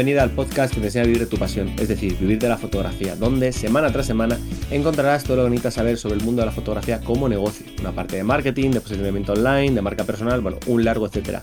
bienvenida al podcast que te enseña a vivir de tu pasión, es decir, vivir de la fotografía, donde semana tras semana encontrarás todo lo que necesitas saber sobre el mundo de la fotografía como negocio, una parte de marketing, de posicionamiento online, de marca personal, bueno, un largo etcétera.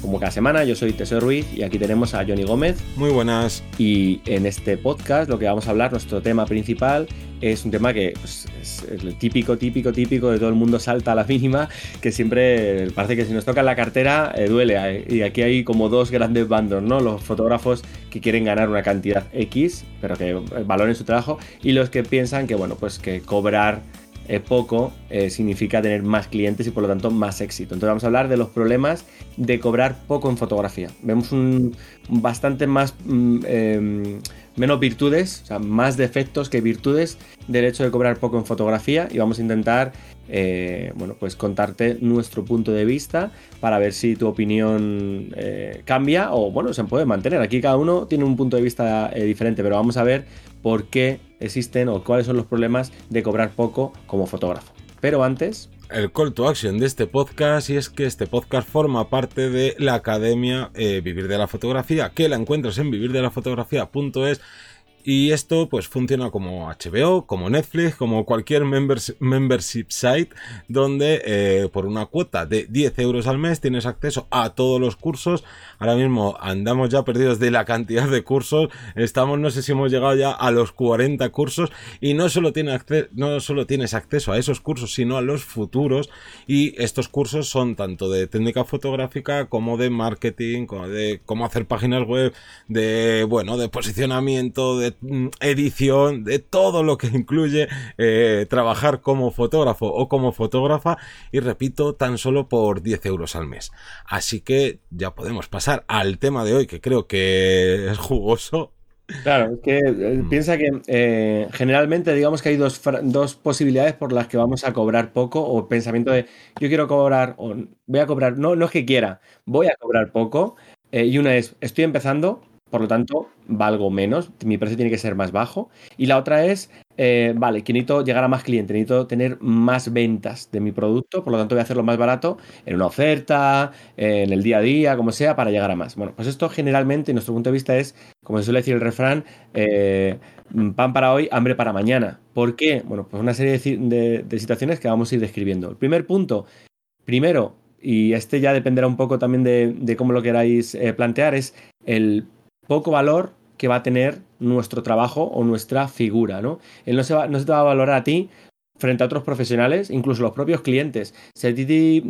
Como cada semana, yo soy Teseo Ruiz y aquí tenemos a Johnny Gómez. Muy buenas. Y en este podcast lo que vamos a hablar, nuestro tema principal, es un tema que pues, es el típico, típico, típico de todo el mundo salta a la mínima, que siempre parece que si nos toca la cartera eh, duele. Y aquí hay como dos grandes bandos, ¿no? Los fotógrafos que quieren ganar una cantidad X, pero que valoren su trabajo, y los que piensan que, bueno, pues que cobrar eh, poco eh, significa tener más clientes y por lo tanto más éxito. Entonces vamos a hablar de los problemas de cobrar poco en fotografía. Vemos un, bastante más mm, em, menos virtudes, o sea, más defectos que virtudes del hecho de cobrar poco en fotografía y vamos a intentar eh, bueno, pues contarte nuestro punto de vista para ver si tu opinión cambia o bueno, se puede mantener. Aquí cada uno tiene un punto de vista diferente, pero vamos a ver por qué existen o cuáles son los problemas de cobrar poco como fotógrafo. Pero antes... El call to action de este podcast y es que este podcast forma parte de la Academia eh, Vivir de la Fotografía, que la encuentras en vivirdelafotografía.es y esto pues funciona como HBO, como Netflix, como cualquier membership site donde eh, por una cuota de 10 euros al mes tienes acceso a todos los cursos. Ahora mismo andamos ya perdidos de la cantidad de cursos. Estamos, no sé si hemos llegado ya a los 40 cursos y no solo, tiene no solo tienes acceso a esos cursos, sino a los futuros. Y estos cursos son tanto de técnica fotográfica como de marketing, como de cómo hacer páginas web, de, bueno, de posicionamiento, de edición, de todo lo que incluye eh, trabajar como fotógrafo o como fotógrafa y repito, tan solo por 10 euros al mes. Así que ya podemos pasar al tema de hoy que creo que es jugoso. Claro, es que eh, mm. piensa que eh, generalmente digamos que hay dos, dos, posibilidades por las que vamos a cobrar poco o pensamiento de yo quiero cobrar o voy a cobrar, no, no es que quiera, voy a cobrar poco y una es estoy empezando, por lo tanto, valgo menos, mi precio tiene que ser más bajo. Y la otra es, eh, vale, que necesito llegar a más clientes, necesito tener más ventas de mi producto, por lo tanto voy a hacerlo más barato en una oferta, en el día a día, como sea, para llegar a más. Bueno, pues esto generalmente, en nuestro punto de vista, es, como se suele decir el refrán, eh, pan para hoy, hambre para mañana. ¿Por qué? Bueno, pues una serie de situaciones que vamos a ir describiendo. El primer punto, primero, y este ya dependerá un poco también de, cómo lo queráis eh, plantear, es el poco valor que va a tener nuestro trabajo o nuestra figura, ¿no? Él no se, va, no se te va a valorar a ti frente a otros profesionales, incluso los propios clientes. Si,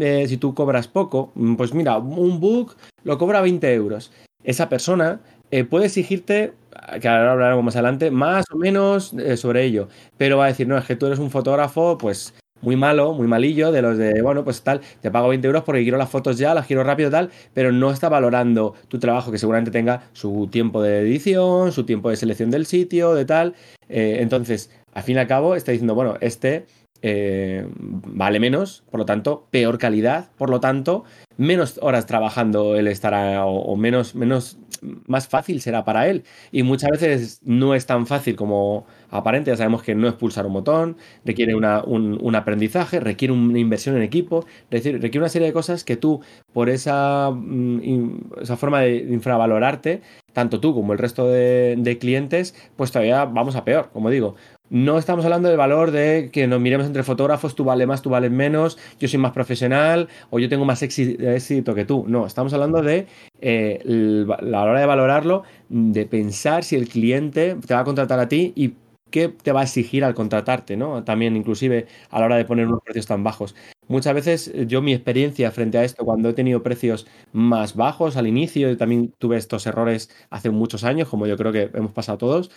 eh, tú cobras poco, mm, pues mira, un book lo cobra 20 euros. Esa persona eh, puede exigirte, que ahora hablaremos más adelante, más o menos eh, sobre ello, pero va a decir, no, es que tú eres un fotógrafo, pues muy malo, muy malillo, de los de, bueno, pues tal, te pago 20 euros porque quiero las fotos ya, las quiero rápido, tal, pero no está valorando tu trabajo, que seguramente tenga su tiempo de edición, su tiempo de selección del sitio, de tal. Eh, entonces, al fin y al cabo, está diciendo, bueno, este eh, vale menos, por lo tanto, peor calidad, por lo tanto, menos horas trabajando él estará, o, menos, menos, más fácil será para él. Y muchas veces no es tan fácil como aparente, ya sabemos que no es pulsar un botón, requiere una, un, aprendizaje, requiere una inversión en equipo, requiere una serie de cosas que tú, por esa, mm, esa forma de infravalorarte, tanto tú como el resto de clientes, pues todavía vamos a peor, como digo. No estamos hablando del valor de que nos miremos entre fotógrafos, tú vales más, tú vales menos, yo soy más profesional o yo tengo más éxito que tú. No, estamos hablando de eh, la hora de valorarlo, de pensar si el cliente te va a contratar a ti y qué te va a exigir al contratarte, ¿no? También inclusive a la hora de poner unos precios tan bajos. Muchas veces yo mi experiencia frente a esto, cuando he tenido precios más bajos al inicio, también tuve estos errores hace muchos años, como yo creo que hemos pasado todos,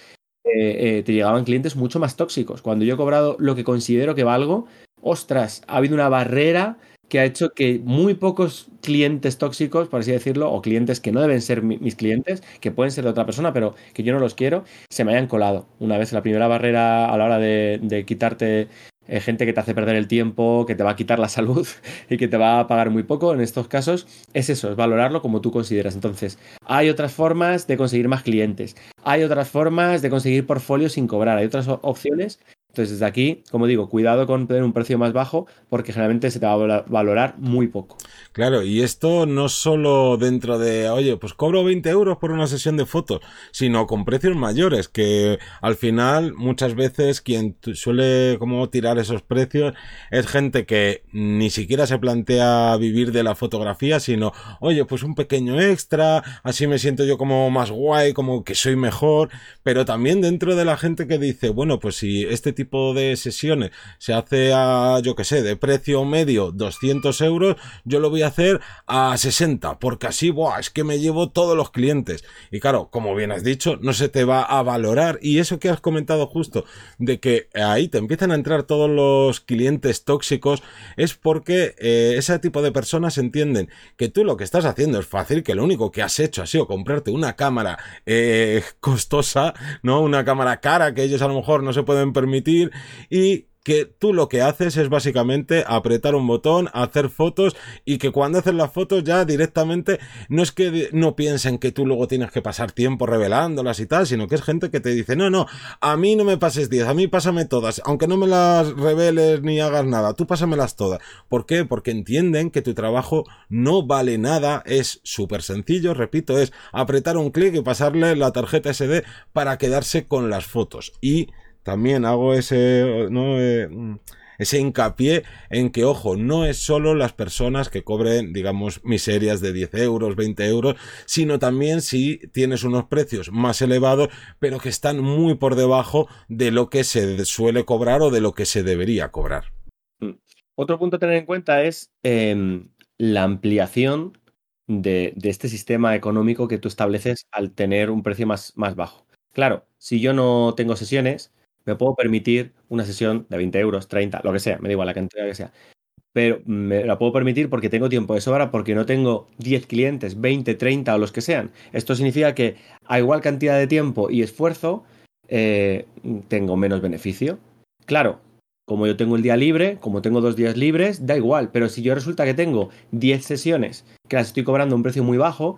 eh, eh, te llegaban clientes mucho más tóxicos. Cuando yo he cobrado lo que considero que valgo, ostras, ha habido una barrera que ha hecho que muy pocos clientes tóxicos, por así decirlo, o clientes que no deben ser mis clientes, que pueden ser de otra persona, pero que yo no los quiero, se me hayan colado. Una vez la primera barrera a la hora de quitarte eh, gente que te hace perder el tiempo, que te va a quitar la salud y que te va a pagar muy poco. En estos casos es eso, es valorarlo como tú consideras. Entonces, hay otras formas de conseguir más clientes, hay otras formas de conseguir portfolios sin cobrar, hay otras opciones. Entonces, desde aquí, como digo, cuidado con tener un precio más bajo porque generalmente se te va a valorar muy poco. Claro, y esto no solo dentro de, oye, pues cobro 20 euros por una sesión de fotos, sino con precios mayores, que al final muchas veces quien suele como tirar esos precios es gente que ni siquiera se plantea vivir de la fotografía, sino, oye, pues un pequeño extra, así me siento yo como más guay, como que soy mejor, pero también dentro de la gente que dice, bueno, pues si este tipo de sesiones se hace a, yo que sé, de precio medio 200 euros, yo lo voy a hacer a 60, porque así, buah, es que me llevo todos los clientes. Y claro, como bien has dicho, no se te va a valorar. Y eso que has comentado justo, de que ahí te empiezan a entrar todos los clientes tóxicos, es porque eh, ese tipo de personas entienden que tú lo que estás haciendo es fácil, que lo único que has hecho ha sido comprarte una cámara eh, costosa, ¿no? Una cámara cara que ellos a lo mejor no se pueden permitir y que tú lo que haces es básicamente apretar un botón, hacer fotos y que cuando haces las fotos ya directamente no es que no piensen que tú luego tienes que pasar tiempo revelándolas y tal, sino que es gente que te dice, no, no, a mí no me pases 10, a mí pásame todas, aunque no me las reveles ni hagas nada, tú pásamelas todas. ¿Por qué? Porque entienden que tu trabajo no vale nada, es súper sencillo, repito, es apretar un clic y pasarle la tarjeta SD para quedarse con las fotos. Y también hago ese. Eh, mm, ese hincapié en que, ojo, no es solo las personas que cobren, digamos, miserias de 10 euros, 20 euros, sino también si tienes unos precios más elevados, pero que están muy por debajo de lo que se suele cobrar o de lo que se debería cobrar. Mm. Otro punto a tener en cuenta es em, la ampliación de, de, este sistema económico que tú estableces al tener un precio más, más bajo. Claro, si yo no tengo sesiones, me puedo permitir una sesión de 20 euros, 30, lo que sea, me da igual la cantidad que sea. Pero me la puedo permitir porque tengo tiempo de sobra, porque no tengo 10 clientes, 20, 30 o los que sean. Esto significa que a igual cantidad de tiempo y esfuerzo, eh, tengo menos beneficio. Claro, como yo tengo el día libre, como tengo dos días libres, da igual. Pero si yo resulta que tengo 10 sesiones que las estoy cobrando a un precio muy bajo,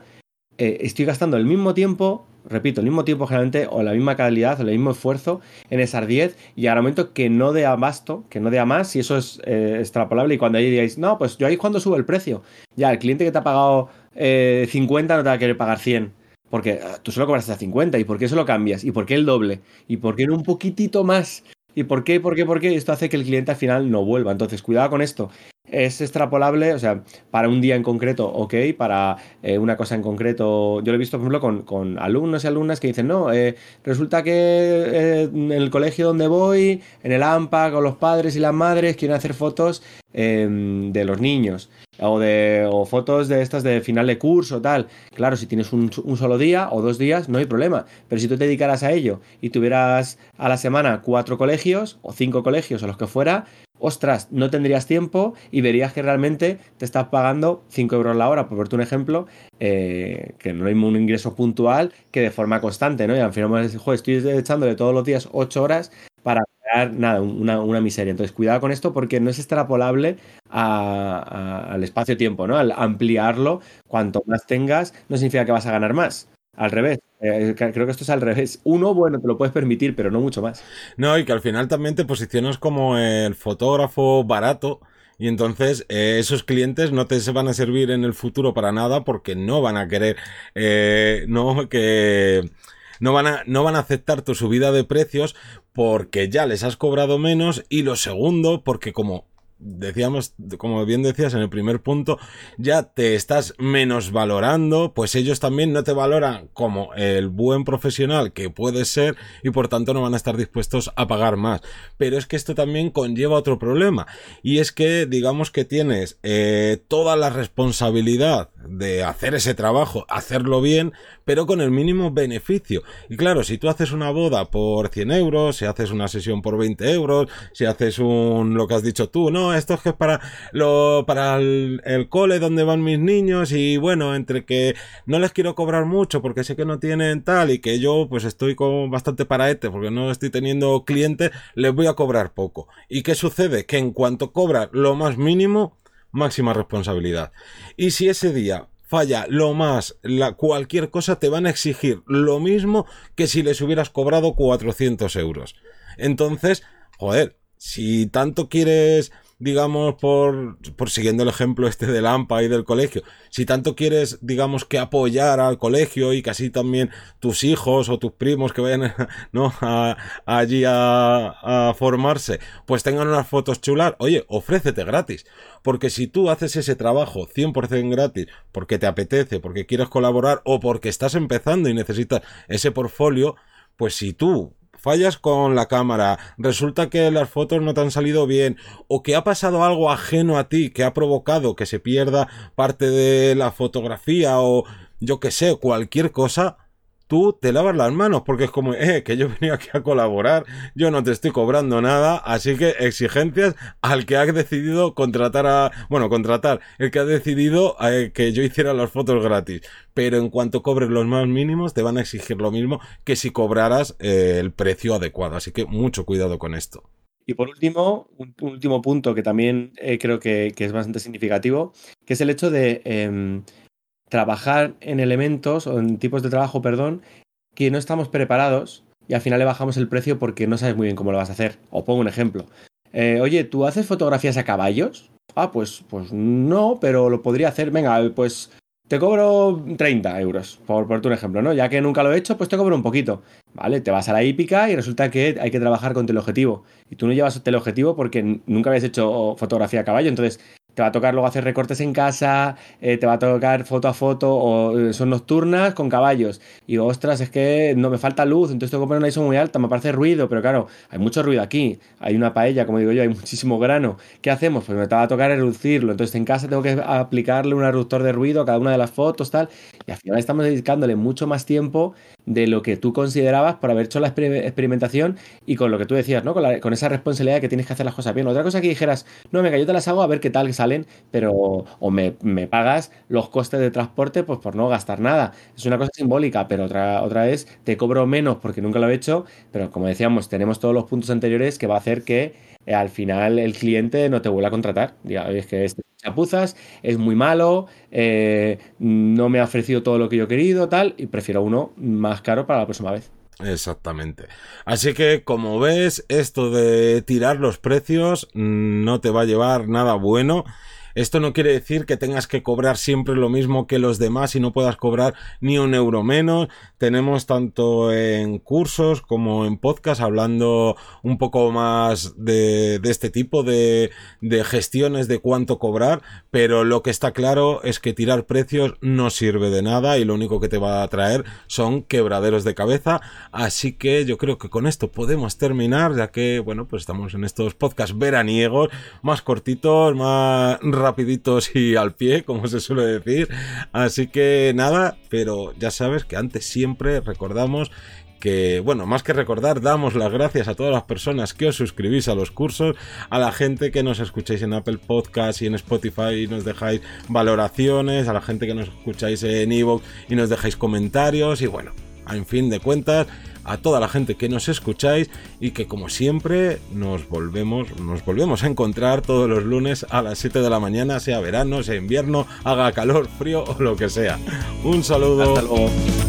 eh, estoy gastando el mismo tiempo repito, el mismo tiempo generalmente o la misma calidad o el mismo esfuerzo en esas 10 y al momento que no dé abasto, que no dé más, y eso es eh, extrapolable y cuando ahí digáis, no, pues yo ahí cuando subo el precio, ya el cliente que te ha pagado 50 eh, no te va a querer pagar 100. Porque ah, tú solo cobras hasta 50, ¿y por qué lo cambias? ¿Y por qué el doble? ¿Y por qué no un poquitito más? ¿Y por qué? ¿Por qué? ¿Por qué? Esto hace que el cliente al final no vuelva. Entonces, cuidado con esto es extrapolable, o sea, para un día en concreto, ok, para eh, una cosa en concreto, yo lo he visto, por ejemplo, con, alumnos y alumnas que dicen, no, eh, resulta que eh, en el colegio donde voy, en el AMPA, con los padres y las madres, quieren hacer fotos em, de los niños o de fotos de estas de final de curso tal. Claro, si tienes un, un, solo día o dos días, no hay problema. Pero si tú te dedicaras a ello y tuvieras a la semana cuatro colegios o cinco colegios o los que fuera, ostras, no tendrías tiempo y verías que realmente te estás pagando 5 euros la hora, por verte un ejemplo, eh, que no hay un ingreso puntual que de forma constante, ¿no? Y al final, joder, estoy echándole todos los días 8 horas para crear nada, una, miseria. Entonces, cuidado con esto porque no es extrapolable al espacio-tiempo, ¿no? Al ampliarlo, cuanto más tengas, no significa que vas a ganar más. Al revés, eh, creo que esto es al revés. Uno, bueno, te lo puedes permitir, pero no mucho más. No, y que al final también te posicionas como el fotógrafo barato. Y entonces eh, esos clientes no te van a servir en el futuro para nada porque no van a querer, eh, no que no van a no van a aceptar tu subida de precios porque ya les has cobrado menos y lo segundo porque como decíamos, como bien decías en el primer punto, ya te estás menos valorando, pues ellos también no te valoran como el buen profesional que puedes ser y por tanto no van a estar dispuestos a pagar más. Pero es que esto también conlleva otro problema y es que digamos que tienes eh, toda la responsabilidad de hacer ese trabajo, hacerlo bien, pero con el mínimo beneficio. Y claro, si tú haces una boda por 100 euros, si haces una sesión por 20 euros, si haces un, lo que has dicho tú, no, esto es que es para, lo, para el, cole donde van mis niños y bueno, entre que no les quiero cobrar mucho porque sé que no tienen tal y que yo pues estoy con bastante paraete porque no estoy teniendo clientes, les voy a cobrar poco. ¿Y qué sucede? Que en cuanto cobra lo más mínimo, máxima responsabilidad. Y si ese día falla lo más, la, cualquier cosa te van a exigir lo mismo que si les hubieras cobrado 400 euros. Entonces, joder, si tanto quieres digamos, por, por siguiendo el ejemplo este del AMPA y del colegio, si tanto quieres, digamos, que apoyar al colegio y que así también tus hijos o tus primos que vayan ¿no? allí a, a formarse, pues tengan unas fotos chulas, oye, ofrécete gratis. Porque si tú haces ese trabajo 100% gratis, porque te apetece, porque quieres colaborar o porque estás empezando y necesitas ese portfolio, pues si tú fallas con la cámara, resulta que las fotos no te han salido bien, o que ha pasado algo ajeno a ti que ha provocado que se pierda parte de la fotografía, o yo que sé, cualquier cosa, tú te lavas las manos porque es como, eh, que yo venía aquí a colaborar, yo no te estoy cobrando nada, así que exigencias al que ha decidido contratar a, bueno, contratar, el que ha decidido eh, que yo hiciera las fotos gratis. Pero en cuanto cobres los más mínimos, te van a exigir lo mismo que si cobraras eh, el precio adecuado. Así que mucho cuidado con esto. Y por último, un, último punto que también eh, creo que, que, es bastante significativo, que es el hecho de em, trabajar en elementos o en tipos de trabajo, perdón, que no estamos preparados y al final le bajamos el precio porque no sabes muy bien cómo lo vas a hacer. O pongo un ejemplo. Eh, oye, ¿tú haces fotografías a caballos? Ah, pues, pues no, pero lo podría hacer. Venga, pues te cobro 30 euros, por ponerte un ejemplo, ¿no? Ya que nunca lo he hecho, pues te cobro un poquito. Vale, te vas a la hípica y resulta que hay que trabajar con teleobjetivo. Y tú no llevas teleobjetivo porque nunca habías hecho fotografía a caballo. Entonces, te va a tocar luego hacer recortes en casa, eh, te va a tocar foto a foto, o eh, son nocturnas con caballos. Y ostras, es que no me falta luz, entonces tengo que poner una ISO muy alta, me parece ruido, pero claro, hay mucho ruido aquí. Hay una paella, como digo yo, hay muchísimo grano. ¿Qué hacemos? Pues me va a tocar reducirlo. Entonces en casa tengo que aplicarle un reductor de ruido a cada una de las fotos, tal. Y al final estamos dedicándole mucho más tiempo de lo que tú considerabas por haber hecho la experimentación y con lo que tú decías, ¿no? Con, con esa responsabilidad que tienes que hacer las cosas bien. Otra cosa que dijeras, no, venga, yo te las hago a ver qué tal pero o me, me, pagas los costes de transporte pues por no gastar nada. Es una cosa simbólica, pero otra, otra vez te cobro menos porque nunca lo he hecho, pero como decíamos, tenemos todos los puntos anteriores que va a hacer que eh, al final el cliente no te vuelva a contratar. Diga, es que este chapuzas, es muy malo, eh, no me ha ofrecido todo lo que yo he querido, tal, y prefiero uno más caro para la próxima vez. Exactamente. Así que, como ves, esto de tirar los precios no te va a llevar nada bueno esto no quiere decir que tengas que cobrar siempre lo mismo que los demás y no puedas cobrar ni un euro menos. Tenemos tanto en cursos como en podcast hablando un poco más de, este tipo de, de gestiones de cuánto cobrar, pero lo que está claro es que tirar precios no sirve de nada y lo único que te va a traer son quebraderos de cabeza. Así que yo creo que con esto podemos terminar, ya que, bueno, pues estamos en estos podcasts veraniegos, más cortitos, más rapiditos y al pie, como se suele decir. Así que nada, pero ya sabes que antes siempre recordamos que, bueno, más que recordar, damos las gracias a todas las personas que os suscribís a los cursos, a la gente que nos escucháis en Apple Podcast y en Spotify y nos dejáis valoraciones, a la gente que nos escucháis en Evox y nos dejáis comentarios y bueno, en fin de cuentas, a toda la gente que nos escucháis y que como siempre nos volvemos, nos volvemos a encontrar todos los lunes a las 7 de la mañana, sea verano, sea invierno, haga calor, frío o lo que sea. Un saludo. Hasta luego.